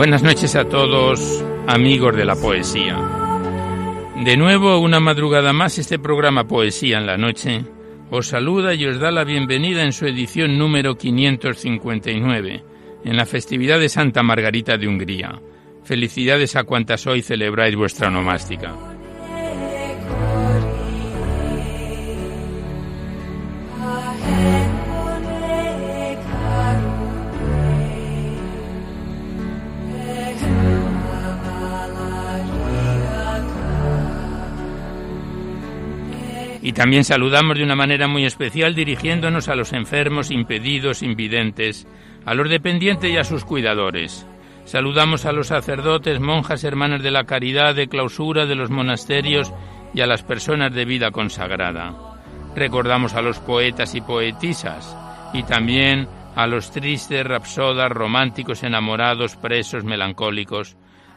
Buenas noches a todos, amigos de la poesía. De nuevo, una madrugada más, este programa Poesía en la Noche os saluda y os da la bienvenida en su edición número 559, en la festividad de Santa Margarita de Hungría. Felicidades a cuantas hoy celebráis vuestra nomástica. Y también saludamos de una manera muy especial dirigiéndonos a los enfermos, impedidos, invidentes, a los dependientes y a sus cuidadores. Saludamos a los sacerdotes, monjas, hermanas de la caridad, de clausura de los monasterios y a las personas de vida consagrada. Recordamos a los poetas y poetisas y también a los tristes, rapsodas, románticos, enamorados, presos, melancólicos,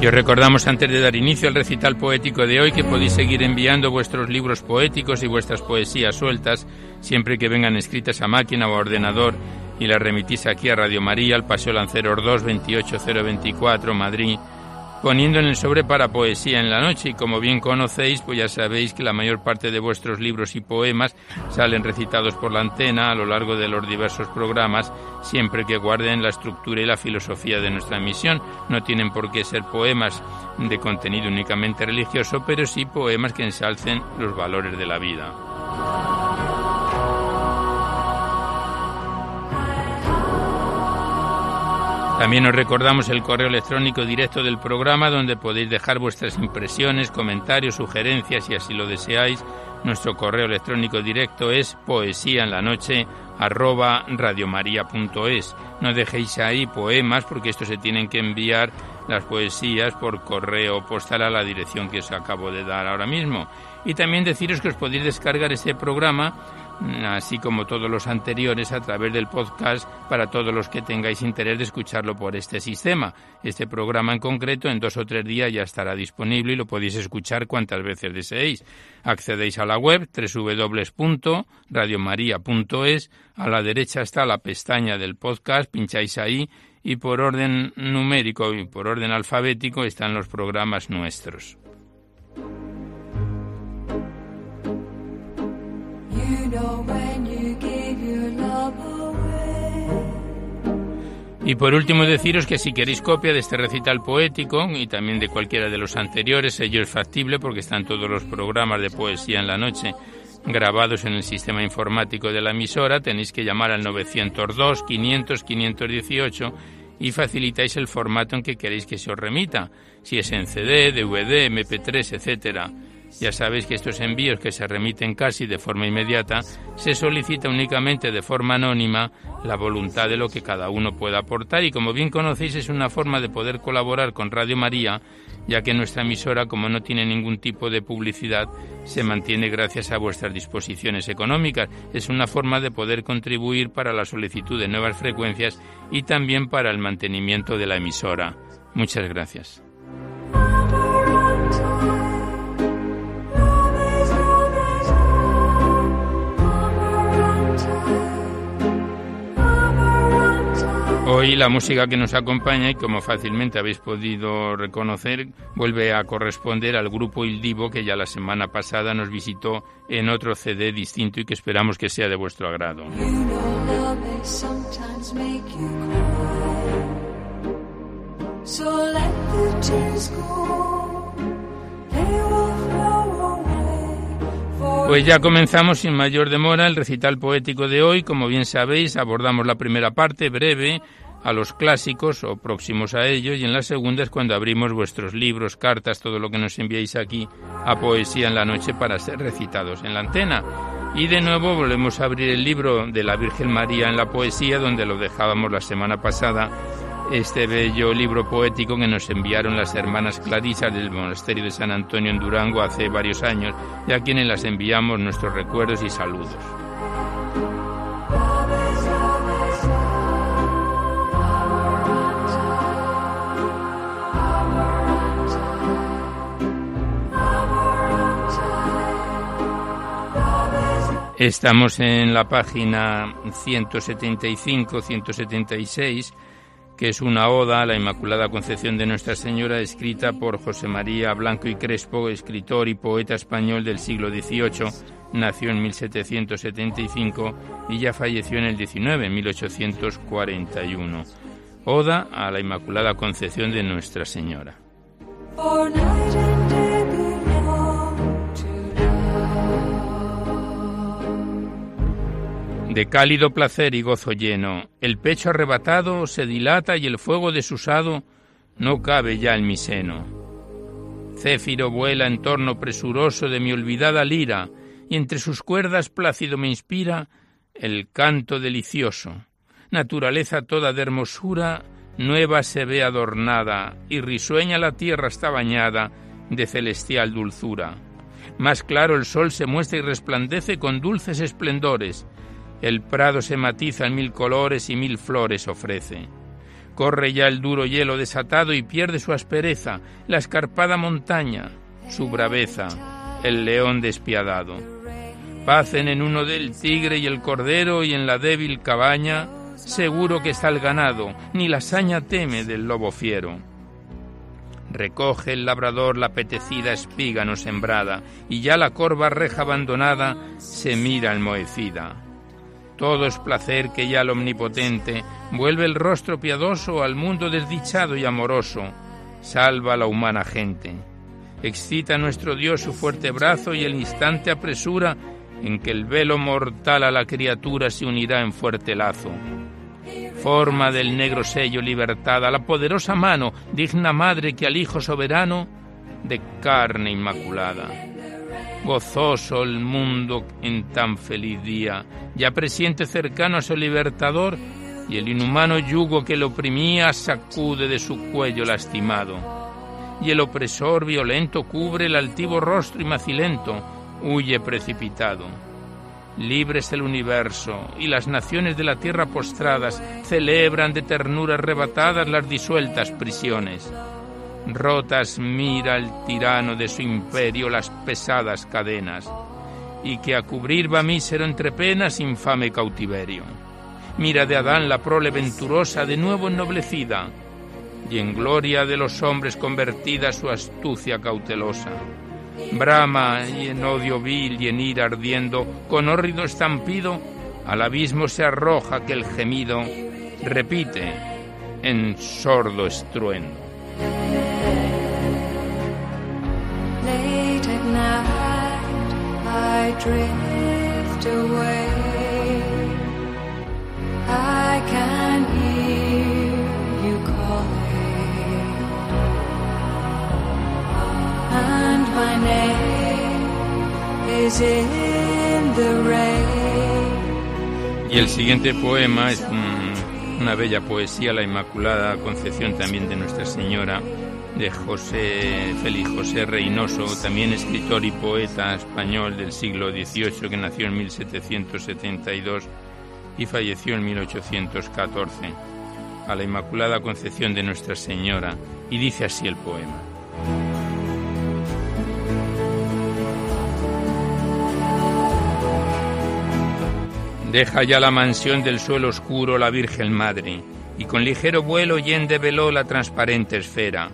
Y os recordamos antes de dar inicio al recital poético de hoy que podéis seguir enviando vuestros libros poéticos y vuestras poesías sueltas siempre que vengan escritas a máquina o a ordenador y las remitís aquí a Radio María, al Paseo Lanceros 2, 28024, Madrid poniendo en el sobre para poesía en la noche y como bien conocéis, pues ya sabéis que la mayor parte de vuestros libros y poemas salen recitados por la antena a lo largo de los diversos programas, siempre que guarden la estructura y la filosofía de nuestra misión. No tienen por qué ser poemas de contenido únicamente religioso, pero sí poemas que ensalcen los valores de la vida. También os recordamos el correo electrónico directo del programa donde podéis dejar vuestras impresiones, comentarios, sugerencias y así lo deseáis. Nuestro correo electrónico directo es poesía en la noche radiomaria.es. No dejéis ahí poemas porque estos se tienen que enviar las poesías por correo postal a la dirección que os acabo de dar ahora mismo. Y también deciros que os podéis descargar este programa así como todos los anteriores a través del podcast para todos los que tengáis interés de escucharlo por este sistema. Este programa en concreto en dos o tres días ya estará disponible y lo podéis escuchar cuantas veces deseéis. Accedéis a la web www.radiomaria.es, a la derecha está la pestaña del podcast, pincháis ahí y por orden numérico y por orden alfabético están los programas nuestros. Y por último deciros que si queréis copia de este recital poético y también de cualquiera de los anteriores, ello es factible porque están todos los programas de poesía en la noche grabados en el sistema informático de la emisora, tenéis que llamar al 902 500 518 y facilitáis el formato en que queréis que se os remita, si es en CD, DVD, MP3, etcétera Ya sabéis que estos envíos que se remiten casi de forma inmediata, se solicita únicamente de forma anónima la voluntad de lo que cada uno pueda aportar y como bien conocéis es una forma de poder colaborar con Radio María, ya que nuestra emisora, como no tiene ningún tipo de publicidad, se mantiene gracias a vuestras disposiciones económicas. Es una forma de poder contribuir para la solicitud de nuevas frecuencias y también para el mantenimiento de la emisora. Muchas gracias. Hoy la música que nos acompaña y como fácilmente habéis podido reconocer vuelve a corresponder al grupo Il Divo que ya la semana pasada nos visitó en otro CD distinto y que esperamos que sea de vuestro agrado. Pues ya comenzamos sin mayor demora el recital poético de hoy. Como bien sabéis, abordamos la primera parte breve a los clásicos o próximos a ellos y en la segunda es cuando abrimos vuestros libros, cartas, todo lo que nos enviáis aquí a Poesía en la Noche para ser recitados en la antena. Y de nuevo volvemos a abrir el libro de la Virgen María en la poesía donde lo dejábamos la semana pasada este bello libro poético que nos enviaron las hermanas Clarisas del Monasterio de San Antonio en Durango hace varios años y a quienes las enviamos nuestros recuerdos y saludos. Estamos en la página 175-176 que es una oda a la Inmaculada Concepción de Nuestra Señora, escrita por José María Blanco y Crespo, escritor y poeta español del siglo XVIII. Nació en 1775 y ya falleció en el XIX, en 1841. Oda a la Inmaculada Concepción de Nuestra Señora. De cálido placer y gozo lleno, el pecho arrebatado se dilata y el fuego desusado no cabe ya en mi seno. Céfiro vuela en torno presuroso de mi olvidada lira, y entre sus cuerdas plácido me inspira el canto delicioso. Naturaleza toda de hermosura, nueva se ve adornada, y risueña la tierra está bañada de celestial dulzura. Más claro el sol se muestra y resplandece con dulces esplendores, el prado se matiza en mil colores y mil flores ofrece. Corre ya el duro hielo desatado y pierde su aspereza, la escarpada montaña, su braveza, el león despiadado. Pacen en uno del tigre y el cordero y en la débil cabaña, seguro que está el ganado, ni la saña teme del lobo fiero. Recoge el labrador la apetecida espiga no sembrada, y ya la corva reja abandonada se mira enmohecida. Todo es placer que ya el omnipotente vuelve el rostro piadoso al mundo desdichado y amoroso, salva a la humana gente. Excita a nuestro Dios su fuerte brazo y el instante apresura en que el velo mortal a la criatura se unirá en fuerte lazo. Forma del negro sello libertad a la poderosa mano, digna madre que al Hijo soberano de carne inmaculada. Gozoso el mundo en tan feliz día, ya presiente cercano a su libertador, y el inhumano yugo que le oprimía sacude de su cuello lastimado. Y el opresor violento cubre el altivo rostro y macilento, huye precipitado. Libre es el universo, y las naciones de la tierra postradas celebran de ternura arrebatadas las disueltas prisiones rotas mira el tirano de su imperio las pesadas cadenas, y que a cubrir va mísero entre penas infame cautiverio. Mira de Adán la prole venturosa de nuevo ennoblecida, y en gloria de los hombres convertida su astucia cautelosa. Brama y en odio vil y en ira ardiendo, con hórrido estampido, al abismo se arroja que el gemido repite en sordo estruendo. I drift away. I can hear you calling, and my name. Y el siguiente poema es una bella poesía, la Inmaculada Concepción también de Nuestra Señora, de José Félix José Reynoso, también escritor y poeta español del siglo XVIII que nació en 1772 y falleció en 1814, a la Inmaculada Concepción de Nuestra Señora, y dice así el poema. Deja ya la mansión del suelo oscuro la Virgen Madre, y con ligero vuelo yende veló la transparente esfera.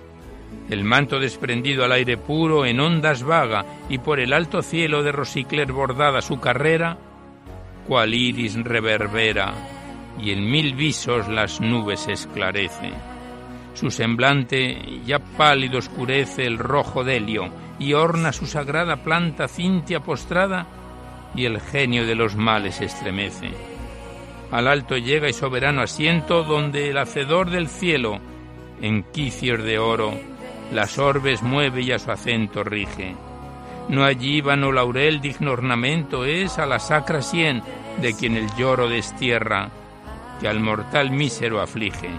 El manto desprendido al aire puro en ondas vaga, y por el alto cielo de rosicler bordada su carrera, cual iris reverbera, y en mil visos las nubes esclarece. Su semblante ya pálido oscurece el rojo delio, y orna su sagrada planta cintia postrada y el genio de los males estremece. Al alto llega y soberano asiento donde el hacedor del cielo, en quicios de oro, las orbes mueve y a su acento rige. No allí vano laurel digno ornamento es a la sacra sien de quien el lloro destierra, que al mortal mísero aflige.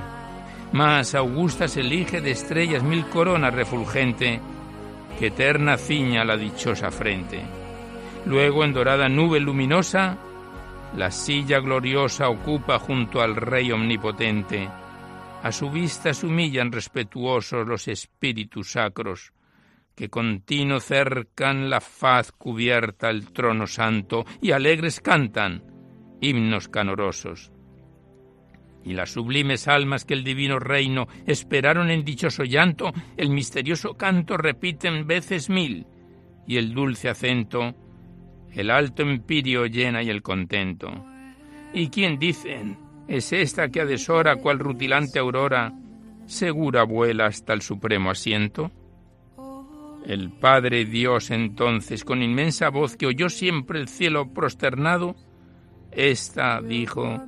Mas augusta se elige de estrellas mil coronas refulgente, que eterna ciña la dichosa frente. Luego, en dorada nube luminosa, la silla gloriosa ocupa junto al Rey omnipotente. A su vista se humillan respetuosos los espíritus sacros, que continuo cercan la faz cubierta al trono santo y alegres cantan himnos canorosos. Y las sublimes almas que el divino reino esperaron en dichoso llanto, el misterioso canto repiten veces mil, y el dulce acento el alto empirio llena y el contento. ¿Y quién dicen? Es esta que a deshora, cual rutilante aurora, segura vuela hasta el supremo asiento. El Padre Dios entonces, con inmensa voz que oyó siempre el cielo prosternado, esta dijo,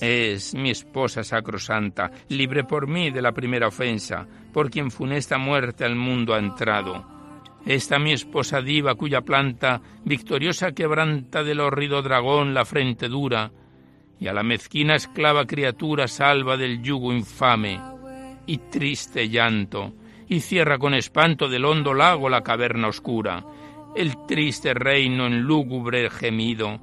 es mi esposa sacrosanta, libre por mí de la primera ofensa, por quien funesta muerte al mundo ha entrado esta mi esposa diva cuya planta victoriosa quebranta del horrido dragón la frente dura, y a la mezquina esclava criatura salva del yugo infame y triste llanto, y cierra con espanto del hondo lago la caverna oscura. El triste reino en lúgubre gemido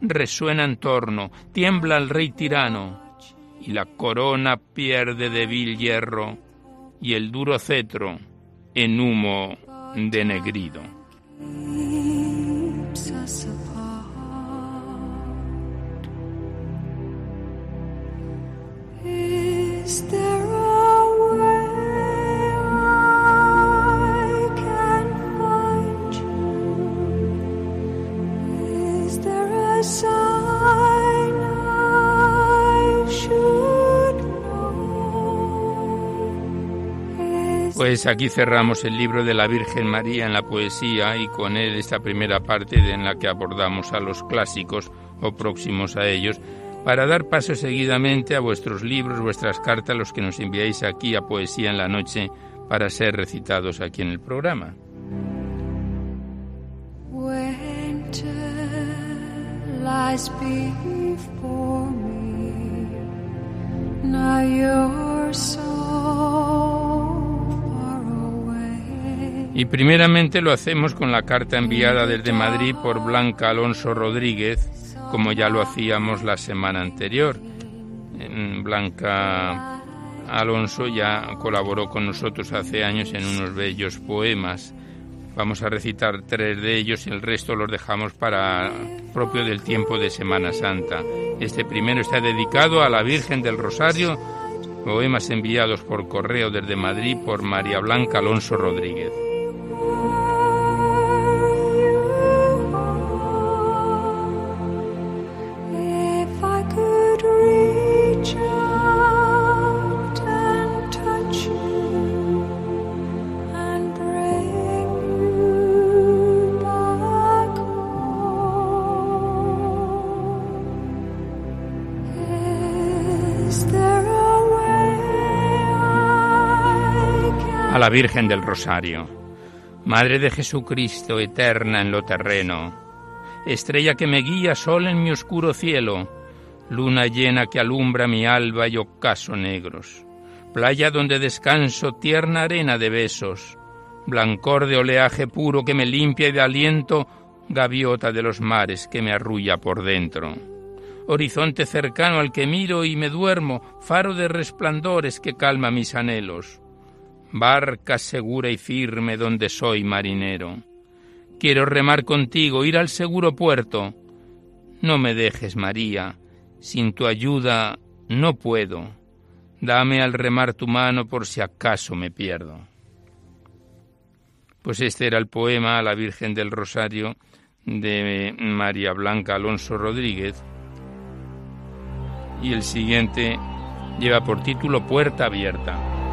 resuena en torno, tiembla el rey tirano, y la corona pierde de vil hierro, y el duro cetro en humo denegrido. Pues aquí cerramos el libro de la Virgen María en la poesía y con él esta primera parte en la que abordamos a los clásicos o próximos a ellos para dar paso seguidamente a vuestros libros, vuestras cartas, los que nos enviáis aquí a Poesía en la Noche para ser recitados aquí en el programa. Y primeramente lo hacemos con la carta enviada desde Madrid por Blanca Alonso Rodríguez, como ya lo hacíamos la semana anterior. Blanca Alonso ya colaboró con nosotros hace años en unos bellos poemas. Vamos a recitar tres de ellos y el resto los dejamos para propio del tiempo de Semana Santa. Este primero está dedicado a la Virgen del Rosario, poemas enviados por correo desde Madrid por María Blanca Alonso Rodríguez. La Virgen del Rosario. Madre de Jesucristo, eterna en lo terreno, estrella que me guía sol en mi oscuro cielo, luna llena que alumbra mi alba y ocaso negros, playa donde descanso, tierna arena de besos, blancor de oleaje puro que me limpia y de aliento, gaviota de los mares que me arrulla por dentro. Horizonte cercano al que miro y me duermo, faro de resplandores que calma mis anhelos. Barca segura y firme donde soy marinero. Quiero remar contigo, ir al seguro puerto. No me dejes, María, sin tu ayuda no puedo. Dame al remar tu mano por si acaso me pierdo. Pues este era el poema a la Virgen del Rosario de María Blanca Alonso Rodríguez. Y el siguiente lleva por título Puerta Abierta.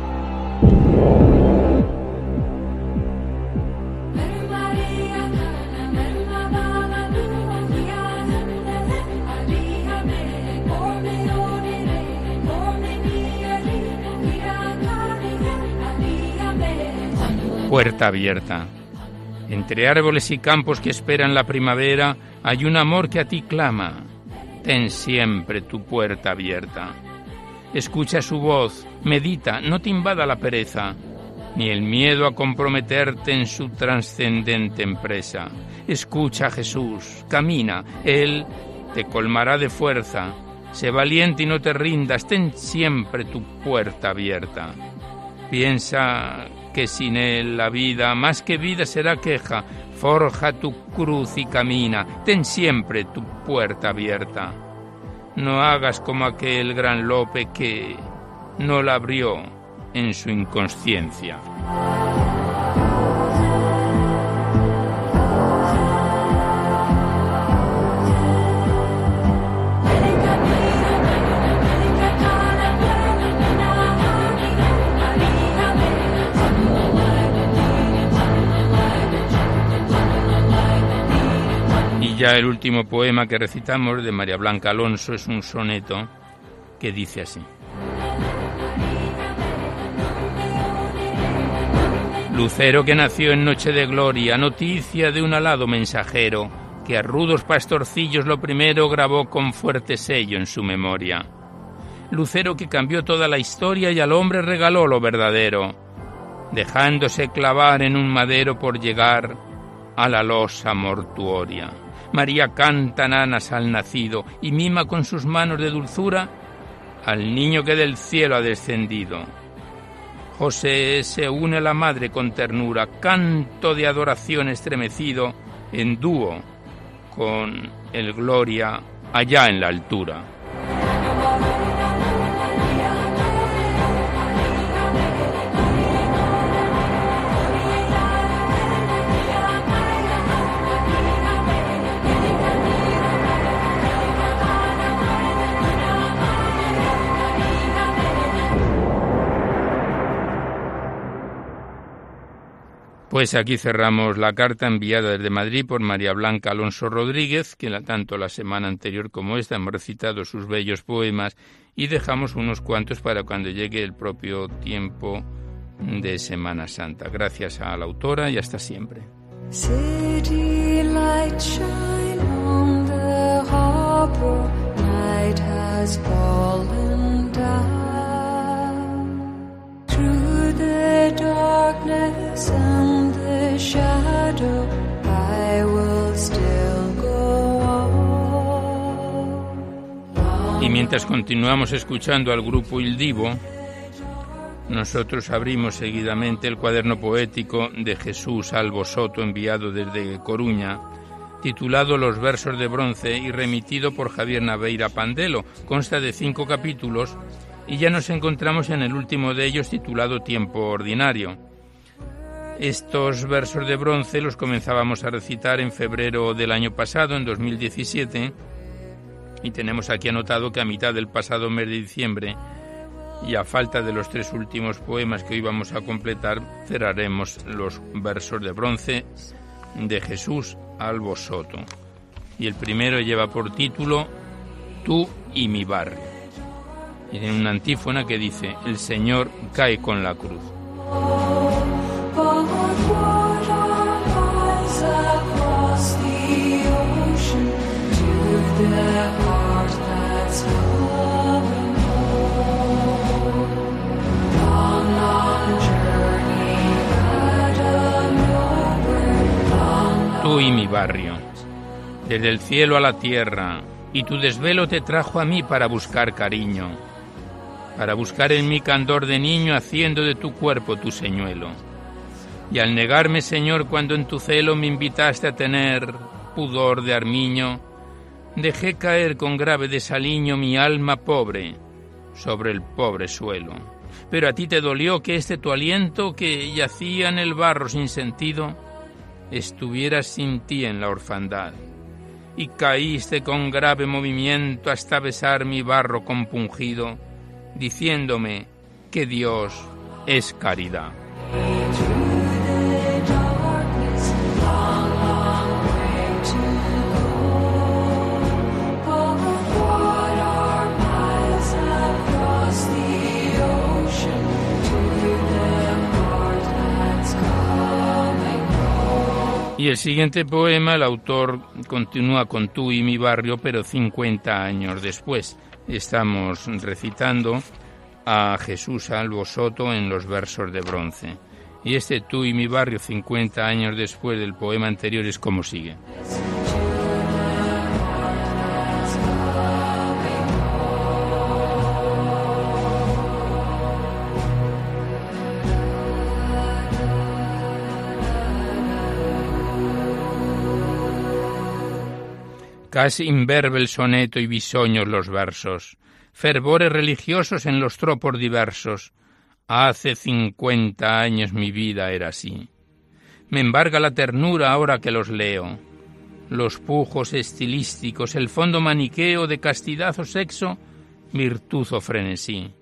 Puerta abierta. Entre árboles y campos que esperan la primavera hay un amor que a ti clama. Ten siempre tu puerta abierta. Escucha su voz, medita, no te invada la pereza, ni el miedo a comprometerte en su trascendente empresa. Escucha Jesús, camina, Él te colmará de fuerza. Sé valiente y no te rindas, ten siempre tu puerta abierta. Piensa que sin él la vida, más que vida, será queja. Forja tu cruz y camina, ten siempre tu puerta abierta. No hagas como aquel gran Lope que no la abrió en su inconsciencia. Ya el último poema que recitamos de María Blanca Alonso es un soneto que dice así. Lucero que nació en noche de gloria, noticia de un alado mensajero, que a rudos pastorcillos lo primero grabó con fuerte sello en su memoria. Lucero que cambió toda la historia y al hombre regaló lo verdadero, dejándose clavar en un madero por llegar a la losa mortuoria. María canta nanas al nacido y mima con sus manos de dulzura al niño que del cielo ha descendido. José se une a la madre con ternura, canto de adoración estremecido en dúo con el Gloria allá en la altura. Pues aquí cerramos la carta enviada desde Madrid por María Blanca Alonso Rodríguez, que tanto la semana anterior como esta hemos recitado sus bellos poemas y dejamos unos cuantos para cuando llegue el propio tiempo de Semana Santa. Gracias a la autora y hasta siempre. Y mientras continuamos escuchando al grupo Il Divo, nosotros abrimos seguidamente el cuaderno poético de Jesús Albo Soto enviado desde Coruña, titulado Los versos de bronce y remitido por Javier Naveira Pandelo. Consta de cinco capítulos y ya nos encontramos en el último de ellos titulado Tiempo Ordinario. Estos versos de bronce los comenzábamos a recitar en febrero del año pasado, en 2017, y tenemos aquí anotado que a mitad del pasado mes de diciembre, y a falta de los tres últimos poemas que hoy vamos a completar, cerraremos los versos de bronce de Jesús Albo Soto. Y el primero lleva por título Tú y mi barrio. Y tiene una antífona que dice, el Señor cae con la cruz. Mi barrio, desde el cielo a la tierra, y tu desvelo te trajo a mí para buscar cariño, para buscar en mi candor de niño haciendo de tu cuerpo tu señuelo. Y al negarme, Señor, cuando en tu celo me invitaste a tener pudor de armiño, dejé caer con grave desaliño mi alma pobre sobre el pobre suelo. Pero a ti te dolió que este tu aliento que yacía en el barro sin sentido, estuviera sin ti en la orfandad y caíste con grave movimiento hasta besar mi barro compungido, diciéndome que Dios es caridad. El siguiente poema, el autor continúa con tú y mi barrio, pero 50 años después. Estamos recitando a Jesús Albo Soto en los versos de bronce. Y este tú y mi barrio 50 años después del poema anterior es como sigue. Casi imberbe el soneto y bisoños los versos, fervores religiosos en los tropos diversos. Hace cincuenta años mi vida era así. Me embarga la ternura ahora que los leo. Los pujos estilísticos, el fondo maniqueo de castidad o sexo, virtud o frenesí.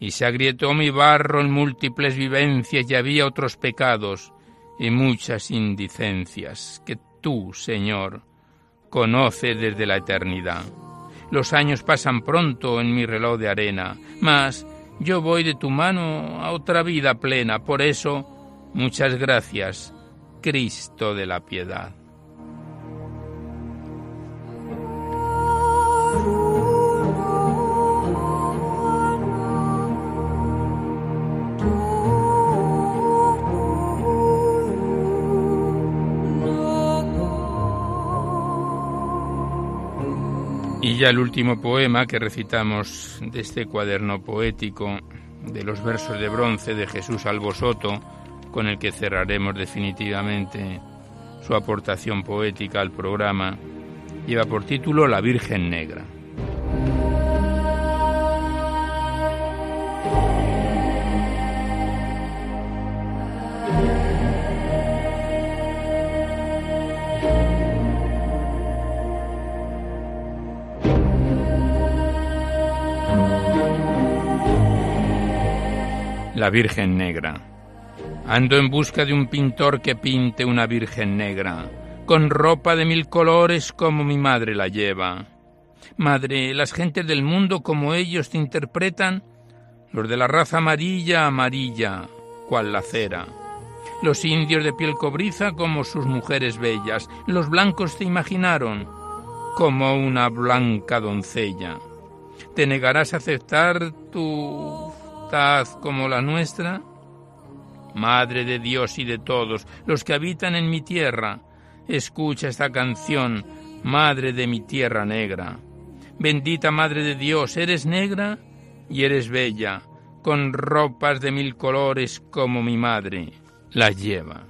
Y se agrietó mi barro en múltiples vivencias y había otros pecados y muchas indicencias que tú, Señor, conoce desde la eternidad. Los años pasan pronto en mi reloj de arena, mas yo voy de tu mano a otra vida plena. Por eso, muchas gracias, Cristo de la piedad. Y ya el último poema que recitamos de este cuaderno poético de los versos de bronce de Jesús Albosoto, con el que cerraremos definitivamente su aportación poética al programa, lleva por título La Virgen Negra. La Virgen Negra. Ando en busca de un pintor que pinte una Virgen Negra, con ropa de mil colores como mi madre la lleva. Madre, las gentes del mundo como ellos te interpretan, los de la raza amarilla, amarilla, cual la cera. Los indios de piel cobriza como sus mujeres bellas, los blancos te imaginaron como una blanca doncella. ¿Te negarás a aceptar tu como la nuestra? Madre de Dios y de todos los que habitan en mi tierra, escucha esta canción, Madre de mi tierra negra. Bendita Madre de Dios, eres negra y eres bella, con ropas de mil colores como mi madre las lleva.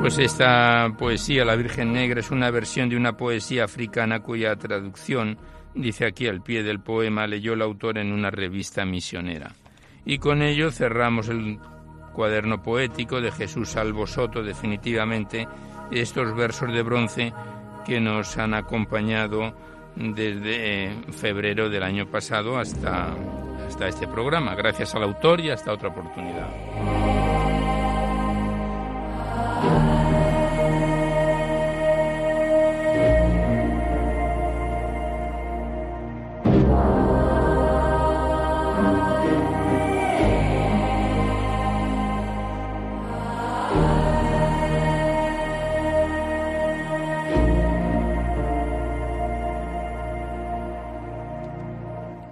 Pues esta poesía, La Virgen Negra, es una versión de una poesía africana cuya traducción dice aquí al pie del poema, leyó el autor en una revista misionera. Y con ello cerramos el cuaderno poético de Jesús Salvo Soto, definitivamente estos versos de bronce que nos han acompañado desde eh, febrero del año pasado hasta, hasta este programa. Gracias al autor y hasta otra oportunidad.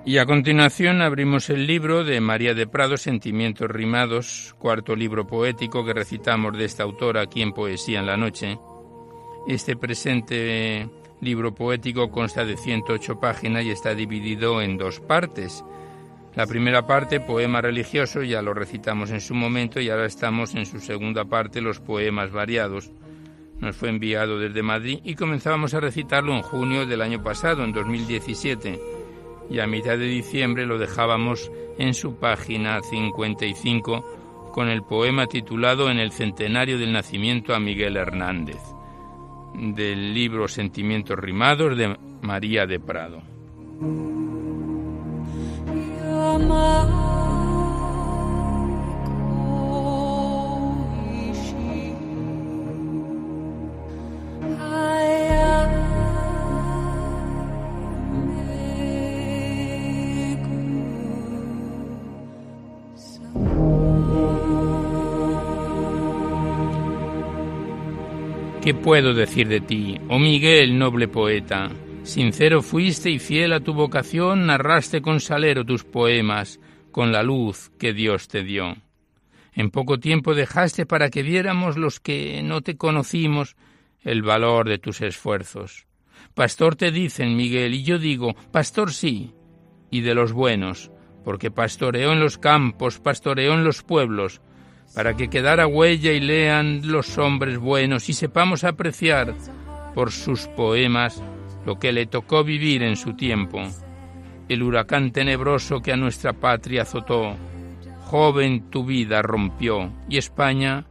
Y a continuación abrimos el libro de María de Prado, Sentimientos Rimados, cuarto libro poético que recitamos de esta autora aquí en Poesía en la Noche. Este presente libro poético consta de 108 páginas y está dividido en dos partes. La primera parte, poema religioso, ya lo recitamos en su momento y ahora estamos en su segunda parte, los poemas variados. Nos fue enviado desde Madrid y comenzábamos a recitarlo en junio del año pasado, en 2017 y a mitad de diciembre lo dejábamos en su página 55 con el poema titulado En el centenario del nacimiento a Miguel Hernández, del libro Sentimientos Rimados de María de Prado. ¿Qué puedo decir de ti, oh Miguel, noble poeta? Sincero fuiste y fiel a tu vocación, narraste con salero tus poemas, con la luz que Dios te dio. En poco tiempo dejaste para que viéramos los que no te conocimos el valor de tus esfuerzos. Pastor te dicen, Miguel, y yo digo, pastor sí, y de los buenos, porque pastoreó en los campos, pastoreó en los pueblos, para que quedara huella y lean los hombres buenos y sepamos apreciar por sus poemas lo que le tocó vivir en su tiempo, el huracán tenebroso que a nuestra patria azotó. Joven tu vida rompió y España,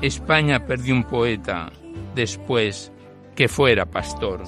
España perdió un poeta después que fuera pastor.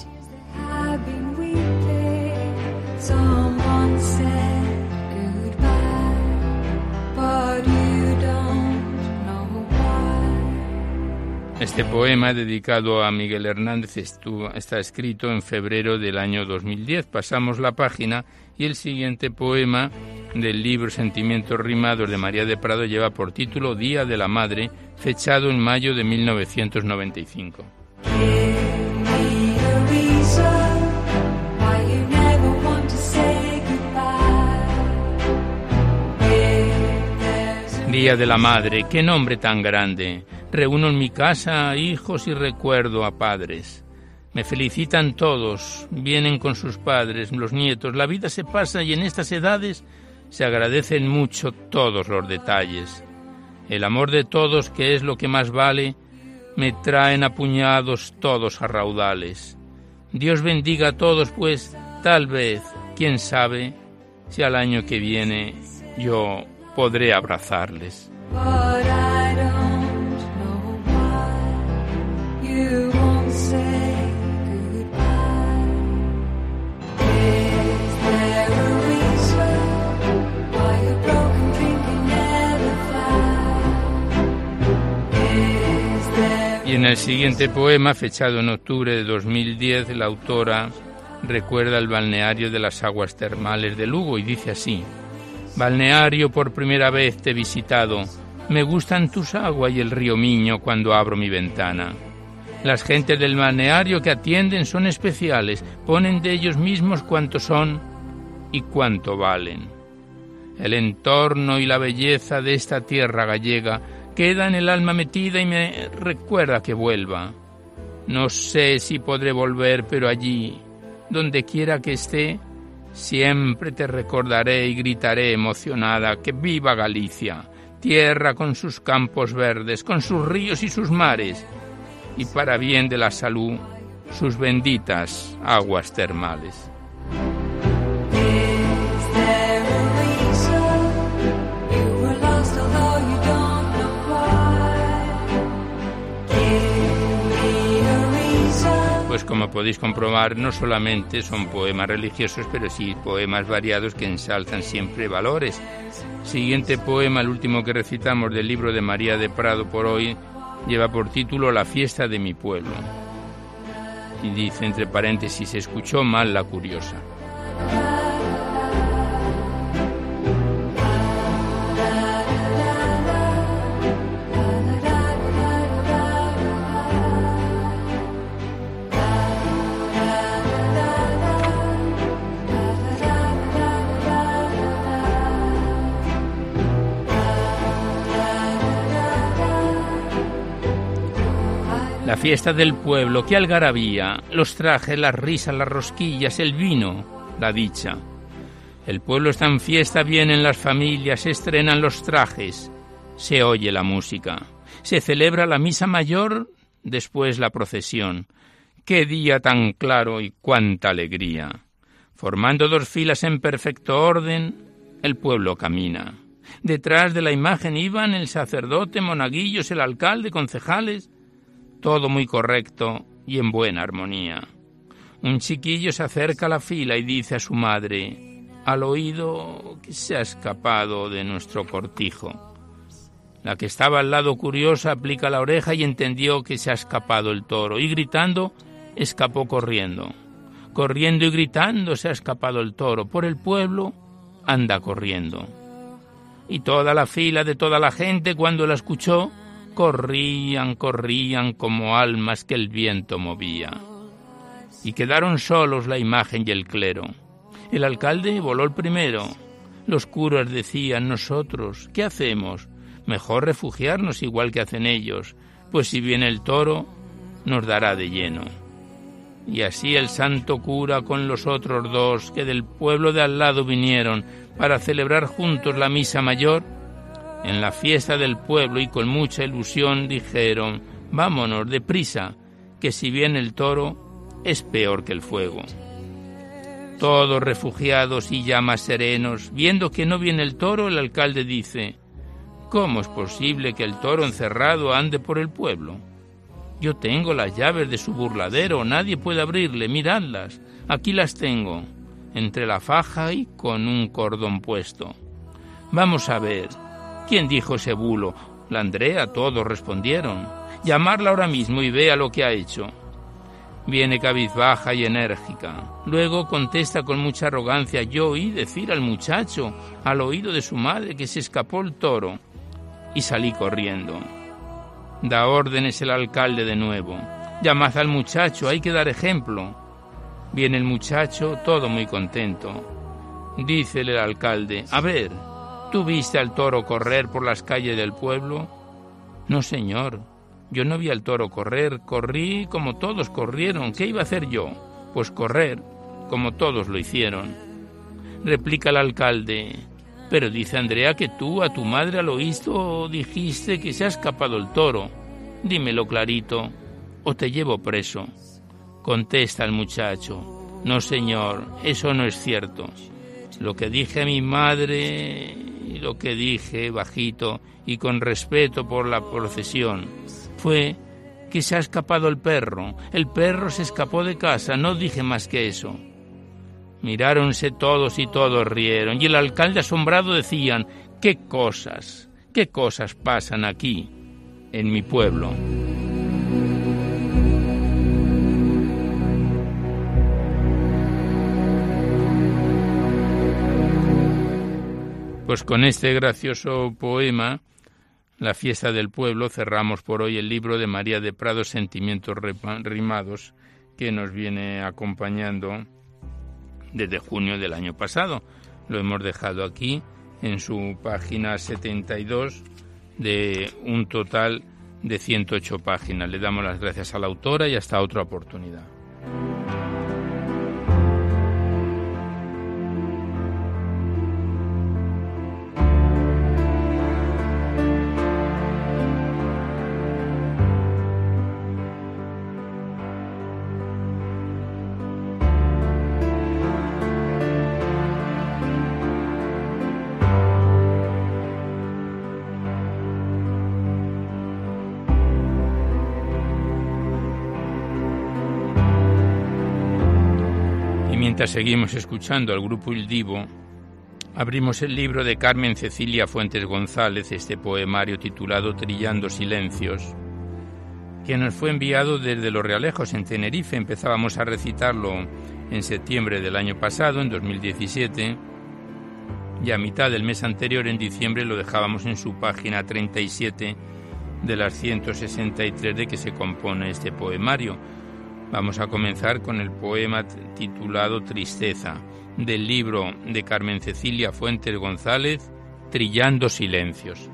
Este poema dedicado a Miguel Hernández está escrito en febrero del año 2010. Pasamos la página y el siguiente poema del libro Sentimientos Rimados de María de Prado lleva por título Día de la Madre, fechado en mayo de 1995. Día de la Madre, qué nombre tan grande. Reúno en mi casa hijos y recuerdo a padres. Me felicitan todos, vienen con sus padres, los nietos. La vida se pasa y en estas edades se agradecen mucho todos los detalles. El amor de todos, que es lo que más vale, me traen apuñados todos a raudales. Dios bendiga a todos, pues tal vez, quién sabe, si al año que viene yo podré abrazarles. En el siguiente poema, fechado en octubre de 2010, la autora recuerda el balneario de las aguas termales de Lugo y dice así, Balneario por primera vez te he visitado, me gustan tus aguas y el río Miño cuando abro mi ventana. Las gentes del balneario que atienden son especiales, ponen de ellos mismos cuánto son y cuánto valen. El entorno y la belleza de esta tierra gallega queda en el alma metida y me recuerda que vuelva. No sé si podré volver, pero allí, donde quiera que esté, siempre te recordaré y gritaré emocionada que viva Galicia, tierra con sus campos verdes, con sus ríos y sus mares, y para bien de la salud, sus benditas aguas termales. Pues como podéis comprobar, no solamente son poemas religiosos, pero sí poemas variados que ensalzan siempre valores. Siguiente poema, el último que recitamos del libro de María de Prado por hoy, lleva por título La fiesta de mi pueblo. Y dice entre paréntesis, escuchó mal la curiosa. La fiesta del pueblo, qué algarabía, los trajes, las risas, las rosquillas, el vino, la dicha. El pueblo está en fiesta, vienen las familias, se estrenan los trajes, se oye la música, se celebra la misa mayor, después la procesión. Qué día tan claro y cuánta alegría. Formando dos filas en perfecto orden, el pueblo camina. Detrás de la imagen iban el sacerdote, monaguillos, el alcalde, concejales, todo muy correcto y en buena armonía. Un chiquillo se acerca a la fila y dice a su madre, al oído que se ha escapado de nuestro cortijo. La que estaba al lado curiosa aplica la oreja y entendió que se ha escapado el toro y gritando escapó corriendo. Corriendo y gritando se ha escapado el toro. Por el pueblo anda corriendo. Y toda la fila de toda la gente cuando la escuchó corrían, corrían como almas que el viento movía. Y quedaron solos la imagen y el clero. El alcalde voló el primero. Los curas decían, nosotros, ¿qué hacemos? Mejor refugiarnos igual que hacen ellos, pues si viene el toro, nos dará de lleno. Y así el santo cura con los otros dos que del pueblo de al lado vinieron para celebrar juntos la misa mayor, en la fiesta del pueblo y con mucha ilusión dijeron, vámonos deprisa, que si viene el toro es peor que el fuego. Todos refugiados y ya más serenos, viendo que no viene el toro, el alcalde dice, ¿cómo es posible que el toro encerrado ande por el pueblo? Yo tengo las llaves de su burladero, nadie puede abrirle, miradlas, aquí las tengo, entre la faja y con un cordón puesto. Vamos a ver, ¿Quién dijo ese bulo? La Andrea, todos respondieron. Llamarla ahora mismo y vea lo que ha hecho. Viene cabizbaja y enérgica. Luego contesta con mucha arrogancia. Yo oí decir al muchacho, al oído de su madre, que se escapó el toro. Y salí corriendo. Da órdenes el alcalde de nuevo. Llamad al muchacho, hay que dar ejemplo. Viene el muchacho, todo muy contento. Dícele el alcalde, a ver, ¿Tú viste al toro correr por las calles del pueblo? No, señor. Yo no vi al toro correr, corrí como todos corrieron. ¿Qué iba a hacer yo? Pues correr, como todos lo hicieron. Replica el alcalde. Pero dice Andrea que tú a tu madre al oído dijiste que se ha escapado el toro. Dímelo clarito, o te llevo preso. Contesta el muchacho. No, señor, eso no es cierto. Lo que dije a mi madre y lo que dije bajito y con respeto por la procesión fue que se ha escapado el perro. El perro se escapó de casa, no dije más que eso. Miráronse todos y todos rieron, y el alcalde asombrado decían, ¿qué cosas, qué cosas pasan aquí, en mi pueblo? Pues con este gracioso poema, La fiesta del pueblo, cerramos por hoy el libro de María de Prado, Sentimientos Rimados, que nos viene acompañando desde junio del año pasado. Lo hemos dejado aquí en su página 72 de un total de 108 páginas. Le damos las gracias a la autora y hasta otra oportunidad. Seguimos escuchando al grupo Il Divo, abrimos el libro de Carmen Cecilia Fuentes González, este poemario titulado Trillando Silencios, que nos fue enviado desde Los Realejos en Tenerife. Empezábamos a recitarlo en septiembre del año pasado, en 2017, y a mitad del mes anterior, en diciembre, lo dejábamos en su página 37 de las 163 de que se compone este poemario Vamos a comenzar con el poema titulado Tristeza, del libro de Carmen Cecilia Fuentes González, Trillando Silencios.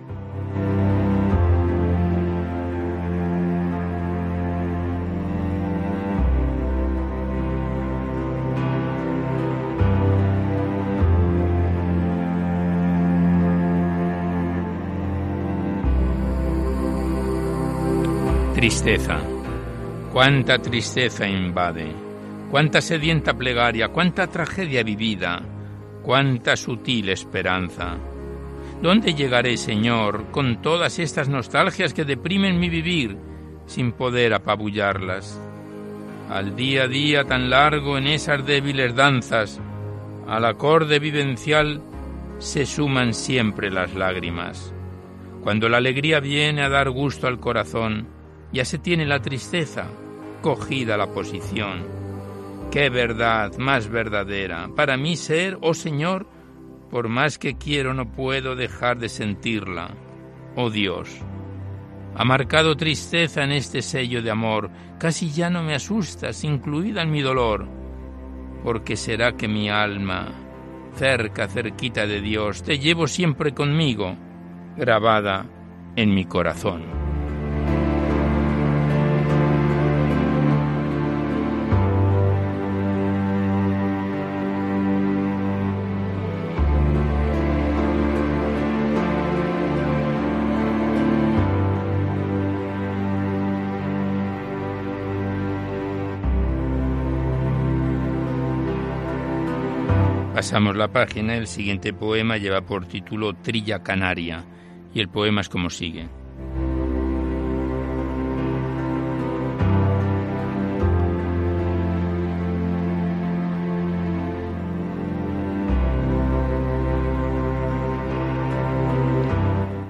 Tristeza. Cuánta tristeza invade, cuánta sedienta plegaria, cuánta tragedia vivida, cuánta sutil esperanza. ¿Dónde llegaré, Señor, con todas estas nostalgias que deprimen mi vivir, sin poder apabullarlas? Al día a día tan largo en esas débiles danzas, al acorde vivencial se suman siempre las lágrimas. Cuando la alegría viene a dar gusto al corazón, ya se tiene la tristeza cogida la posición. Qué verdad más verdadera. Para mí ser, oh Señor, por más que quiero no puedo dejar de sentirla. Oh Dios, ha marcado tristeza en este sello de amor, casi ya no me asustas, incluida en mi dolor, porque será que mi alma, cerca, cerquita de Dios, te llevo siempre conmigo, grabada en mi corazón. Pasamos la página, el siguiente poema lleva por título Trilla Canaria y el poema es como sigue.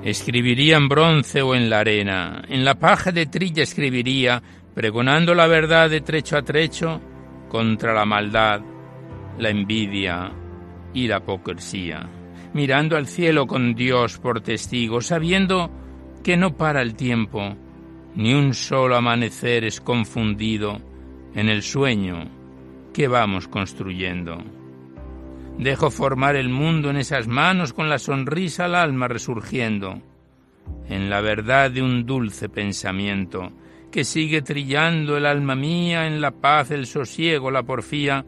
Escribiría en bronce o en la arena, en la paja de trilla escribiría, pregonando la verdad de trecho a trecho contra la maldad, la envidia, y la hipocresía, mirando al cielo con Dios por testigo, sabiendo que no para el tiempo, ni un solo amanecer es confundido en el sueño que vamos construyendo. Dejo formar el mundo en esas manos con la sonrisa al alma resurgiendo, en la verdad de un dulce pensamiento que sigue trillando el alma mía en la paz, el sosiego, la porfía,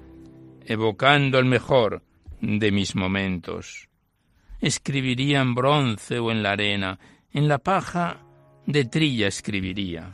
evocando el mejor de mis momentos. Escribiría en bronce o en la arena, en la paja de trilla escribiría.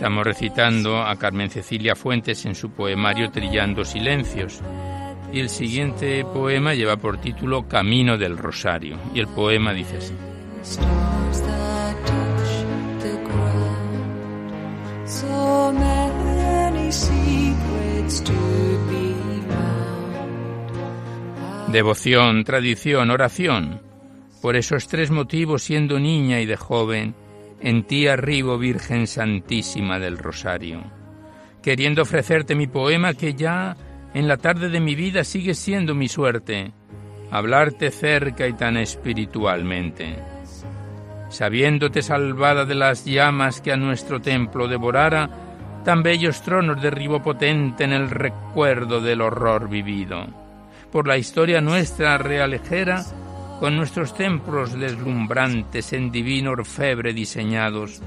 Estamos recitando a Carmen Cecilia Fuentes en su poemario Trillando Silencios. Y el siguiente poema lleva por título Camino del Rosario. Y el poema dice así. Devoción, tradición, oración. Por esos tres motivos, siendo niña y de joven, en ti arribo, Virgen Santísima del Rosario, queriendo ofrecerte mi poema que ya en la tarde de mi vida sigue siendo mi suerte, hablarte cerca y tan espiritualmente. Sabiéndote salvada de las llamas que a nuestro templo devorara, tan bellos tronos derribo potente en el recuerdo del horror vivido. Por la historia nuestra realejera, con nuestros templos deslumbrantes en divino orfebre diseñados,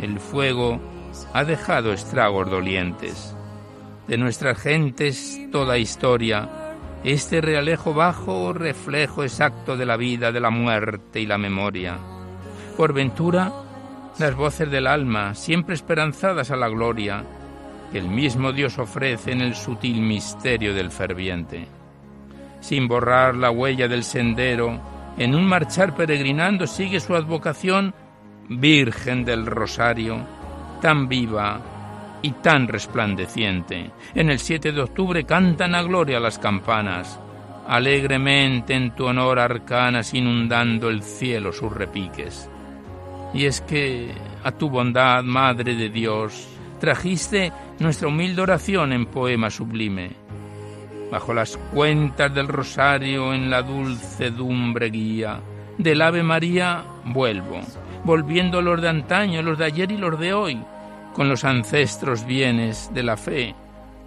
el fuego ha dejado estragos dolientes. De nuestras gentes toda historia, este realejo bajo reflejo exacto de la vida, de la muerte y la memoria. Por ventura, las voces del alma, siempre esperanzadas a la gloria, que el mismo Dios ofrece en el sutil misterio del ferviente sin borrar la huella del sendero, en un marchar peregrinando sigue su advocación, Virgen del Rosario, tan viva y tan resplandeciente. En el 7 de octubre cantan a gloria las campanas, alegremente en tu honor arcanas inundando el cielo sus repiques. Y es que a tu bondad, Madre de Dios, trajiste nuestra humilde oración en poema sublime bajo las cuentas del rosario en la dulce dumbre guía. Del Ave María vuelvo, volviendo los de antaño, los de ayer y los de hoy, con los ancestros bienes de la fe,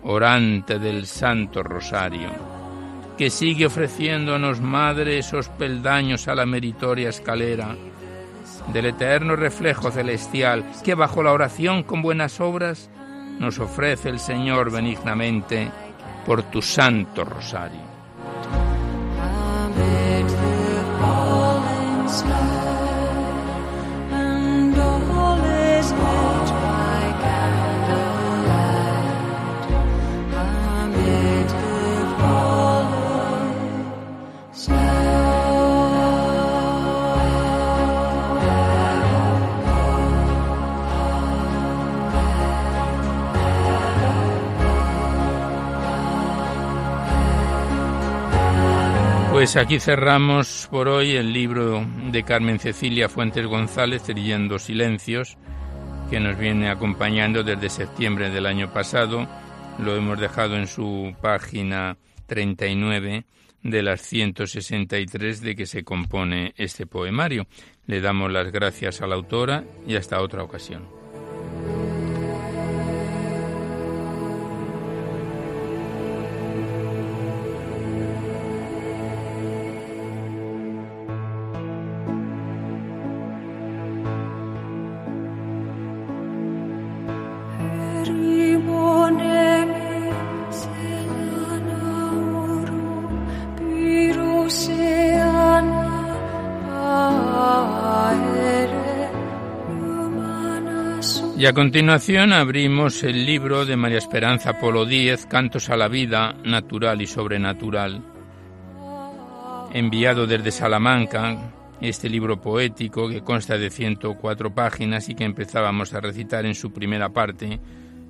orante del Santo Rosario, que sigue ofreciéndonos, Madre, esos peldaños a la meritoria escalera del eterno reflejo celestial que bajo la oración con buenas obras nos ofrece el Señor benignamente por tu Santo Rosario. Pues aquí cerramos por hoy el libro de Carmen Cecilia Fuentes González, Trillendo Silencios, que nos viene acompañando desde septiembre del año pasado. Lo hemos dejado en su página 39 de las 163 de que se compone este poemario. Le damos las gracias a la autora y hasta otra ocasión. A continuación abrimos el libro de María Esperanza Polo Díez, Cantos a la Vida, Natural y Sobrenatural, enviado desde Salamanca, este libro poético que consta de 104 páginas y que empezábamos a recitar en su primera parte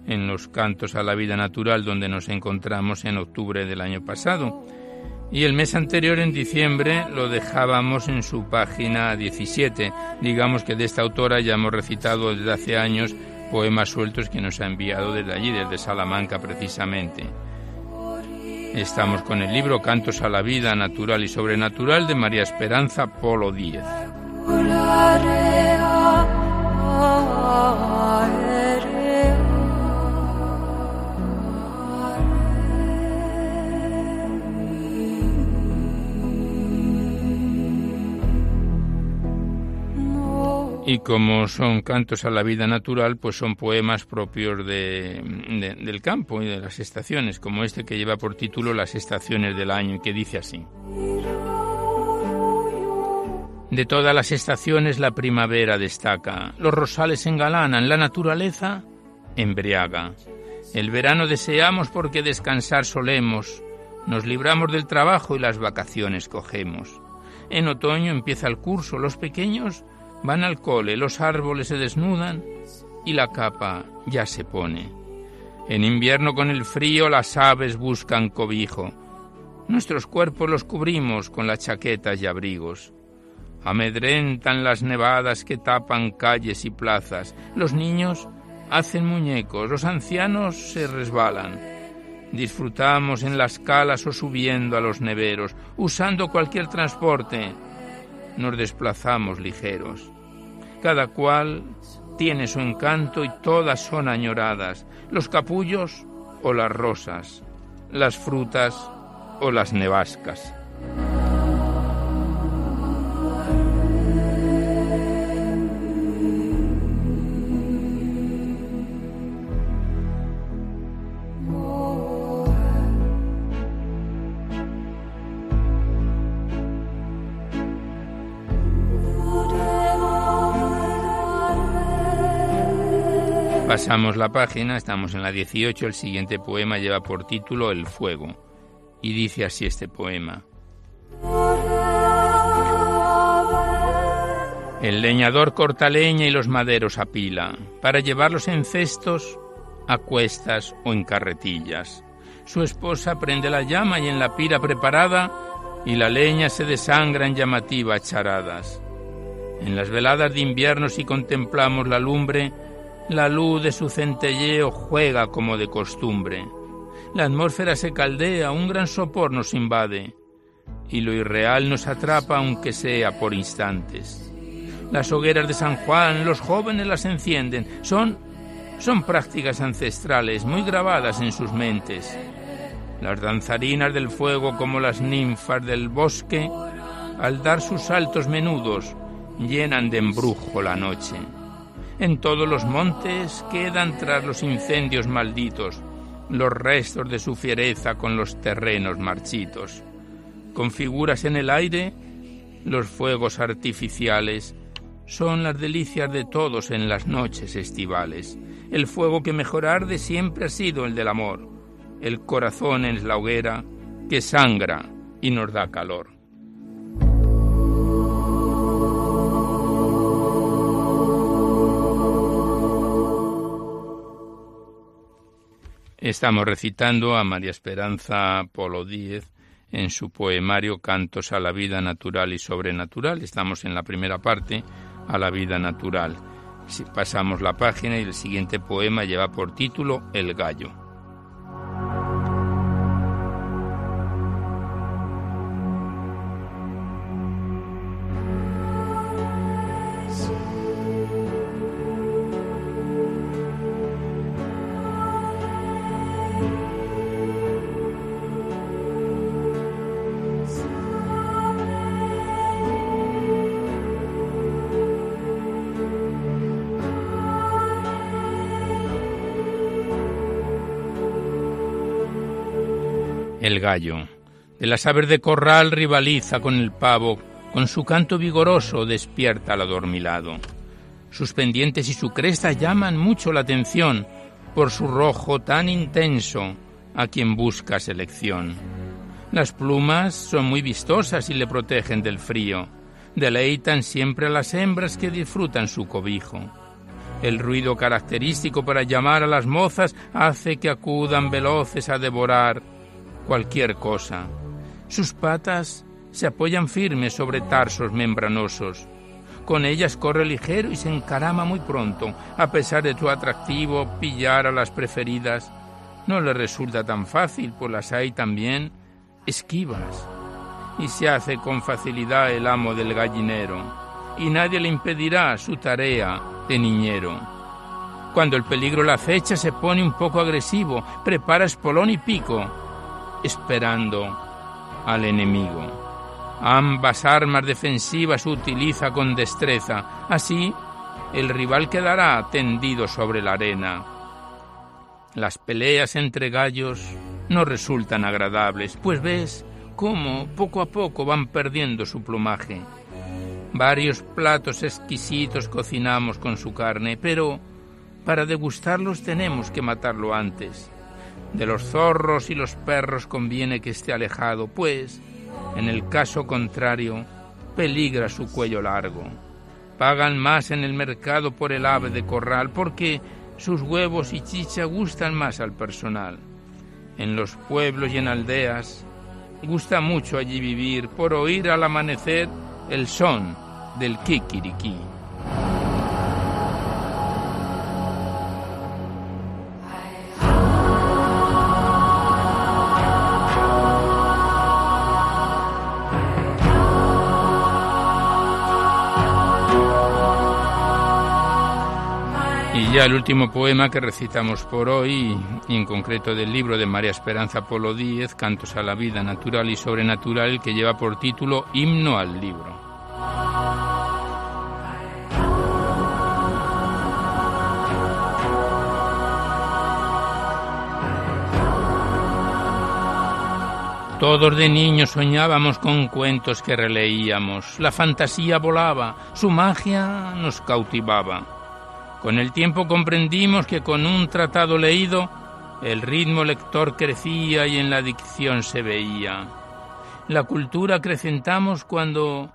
en los Cantos a la Vida Natural, donde nos encontramos en octubre del año pasado. Y el mes anterior, en diciembre, lo dejábamos en su página 17. Digamos que de esta autora ya hemos recitado desde hace años poemas sueltos que nos ha enviado desde allí, desde Salamanca precisamente. Estamos con el libro Cantos a la Vida Natural y Sobrenatural de María Esperanza Polo Díez. Y como son cantos a la vida natural, pues son poemas propios de, del campo y de las estaciones, como este que lleva por título Las estaciones del año y que dice así. De todas las estaciones la primavera destaca, los rosales engalanan, la naturaleza embriaga. El verano deseamos porque descansar solemos, nos libramos del trabajo y las vacaciones cogemos. En otoño empieza el curso, los pequeños Van al cole, los árboles se desnudan y la capa ya se pone. En invierno con el frío las aves buscan cobijo. Nuestros cuerpos los cubrimos con las chaquetas y abrigos. Amedrentan las nevadas que tapan calles y plazas. Los niños hacen muñecos, los ancianos se resbalan. Disfrutamos en las calas o subiendo a los neveros, usando cualquier transporte nos desplazamos ligeros. Cada cual tiene su encanto y todas son añoradas, los capullos o las rosas, las frutas o las nevascas. Pasamos la página, estamos en la 18, el siguiente poema lleva por título El fuego y dice así este poema. El leñador corta leña y los maderos apila, para llevarlos en cestos, a cuestas o en carretillas. Su esposa prende la llama y en la pira preparada, y la leña se desangra en llamativas charadas. En las veladas de invierno si contemplamos la lumbre, la luz de su centelleo juega como de costumbre. La atmósfera se caldea, un gran sopor nos invade, y lo irreal nos atrapa aunque sea por instantes. Las hogueras de San Juan, los jóvenes las encienden, son son prácticas ancestrales muy grabadas en sus mentes. Las danzarinas del fuego como las ninfas del bosque, al dar sus saltos menudos, llenan de embrujo la noche. En todos los montes quedan tras los incendios malditos los restos de su fiereza con los terrenos marchitos. Con figuras en el aire, los fuegos artificiales son las delicias de todos en las noches estivales. El fuego que mejor arde siempre ha sido el del amor. El corazón es la hoguera que sangra y nos da calor. Estamos recitando a María Esperanza Polo Díez en su poemario Cantos a la vida natural y sobrenatural. Estamos en la primera parte, a la vida natural. Pasamos la página y el siguiente poema lleva por título El gallo. El gallo. De las aves de corral rivaliza con el pavo, con su canto vigoroso despierta al adormilado. Sus pendientes y su cresta llaman mucho la atención por su rojo tan intenso a quien busca selección. Las plumas son muy vistosas y le protegen del frío. Deleitan siempre a las hembras que disfrutan su cobijo. El ruido característico para llamar a las mozas hace que acudan veloces a devorar cualquier cosa. Sus patas se apoyan firmes sobre tarsos membranosos. Con ellas corre ligero y se encarama muy pronto. A pesar de su atractivo, pillar a las preferidas no le resulta tan fácil, pues las hay también esquivas. Y se hace con facilidad el amo del gallinero, y nadie le impedirá su tarea de niñero. Cuando el peligro la acecha se pone un poco agresivo, prepara espolón y pico, esperando al enemigo. Ambas armas defensivas utiliza con destreza. Así, el rival quedará tendido sobre la arena. Las peleas entre gallos no resultan agradables, pues ves cómo poco a poco van perdiendo su plumaje. Varios platos exquisitos cocinamos con su carne, pero para degustarlos tenemos que matarlo antes. De los zorros y los perros conviene que esté alejado, pues, en el caso contrario, peligra su cuello largo. Pagan más en el mercado por el ave de corral porque sus huevos y chicha gustan más al personal. En los pueblos y en aldeas gusta mucho allí vivir por oír al amanecer el son del kikiriki. Ya el último poema que recitamos por hoy, y en concreto del libro de María Esperanza Polo Díez, Cantos a la Vida Natural y Sobrenatural, que lleva por título Himno al Libro. Todos de niños soñábamos con cuentos que releíamos. La fantasía volaba, su magia nos cautivaba. Con el tiempo comprendimos que con un tratado leído el ritmo lector crecía y en la dicción se veía. La cultura acrecentamos cuando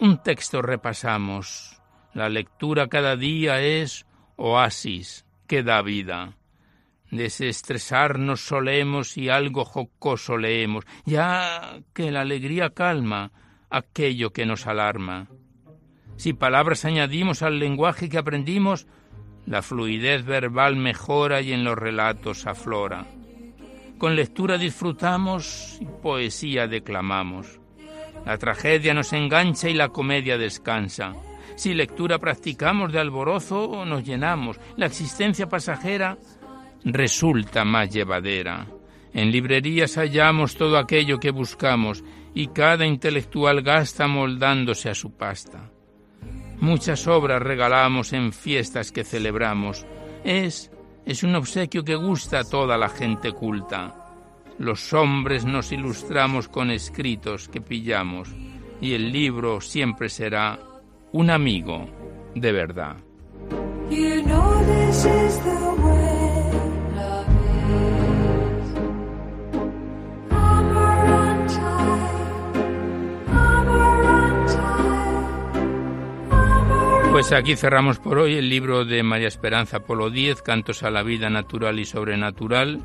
un texto repasamos. La lectura cada día es oasis que da vida. Desestresarnos solemos y algo jocoso leemos, ya que la alegría calma aquello que nos alarma. Si palabras añadimos al lenguaje que aprendimos, la fluidez verbal mejora y en los relatos aflora. Con lectura disfrutamos y poesía declamamos. La tragedia nos engancha y la comedia descansa. Si lectura practicamos de alborozo, nos llenamos. La existencia pasajera resulta más llevadera. En librerías hallamos todo aquello que buscamos y cada intelectual gasta moldándose a su pasta. Muchas obras regalamos en fiestas que celebramos. Es, es un obsequio que gusta a toda la gente culta. Los hombres nos ilustramos con escritos que pillamos y el libro siempre será un amigo de verdad. Pues aquí cerramos por hoy el libro de María Esperanza Polo X, Cantos a la Vida Natural y Sobrenatural,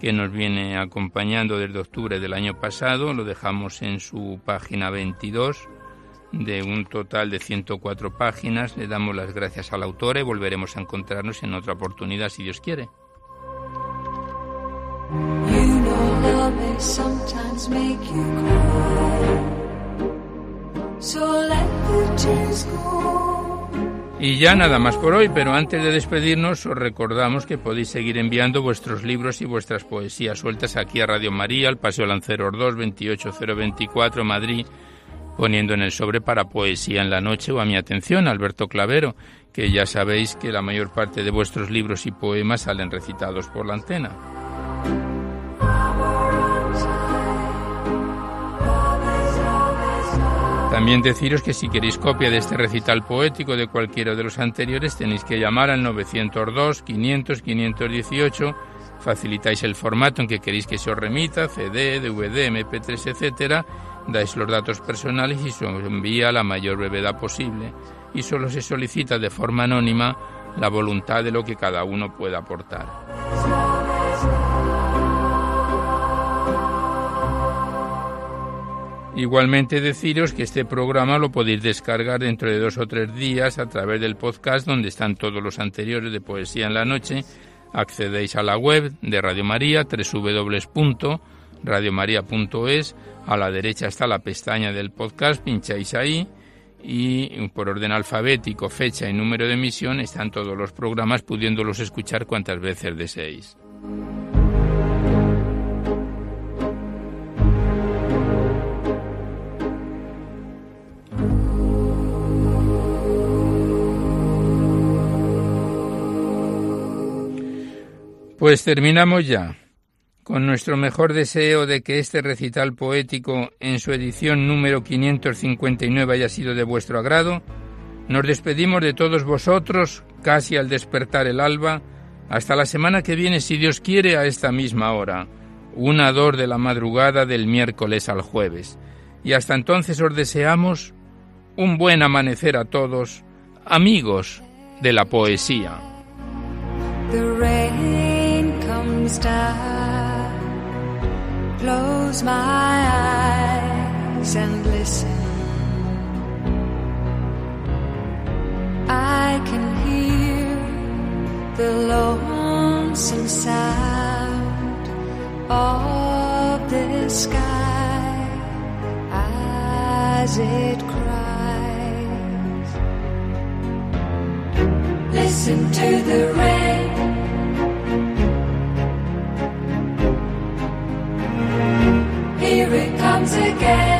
que nos viene acompañando desde octubre del año pasado. Lo dejamos en su página 22 de un total de 104 páginas. Le damos las gracias al autor y volveremos a encontrarnos en otra oportunidad si Dios quiere. Y ya nada más por hoy, pero antes de despedirnos os recordamos que podéis seguir enviando vuestros libros y vuestras poesías sueltas aquí a Radio María, al Paseo Lanceros 2, 28024, Madrid, poniendo en el sobre para poesía en la noche o a mi atención, Alberto Clavero, que ya sabéis que la mayor parte de vuestros libros y poemas salen recitados por la antena. También deciros que si queréis copia de este recital poético de cualquiera de los anteriores tenéis que llamar al 902 500 518 facilitáis el formato en que queréis que se os remita, CD, DVD, MP3, etcétera, dais los datos personales y se os envía a la mayor brevedad posible. Y solo se solicita de forma anónima la voluntad de lo que cada uno pueda aportar. Igualmente deciros que este programa lo podéis descargar dentro de dos o tres días a través del podcast donde están todos los anteriores de Poesía en la Noche. Accedéis a la web de Radio María, www.radiomaria.es. A la derecha está la pestaña del podcast, pincháis ahí y por orden alfabético, fecha y número de emisión están todos los programas pudiéndolos escuchar cuantas veces deseéis. Pues terminamos ya, con nuestro mejor deseo de que este recital poético en su edición número 559 haya sido de vuestro agrado. Nos despedimos de todos vosotros casi al despertar el alba, hasta la semana que viene, si Dios quiere, a esta misma hora, una dor de la madrugada del miércoles al jueves. Y hasta entonces os deseamos un buen amanecer a todos, amigos de la poesía. Star. Close my eyes and listen. I can hear the lonesome sound of the sky as it cries. Listen to the rain. once again.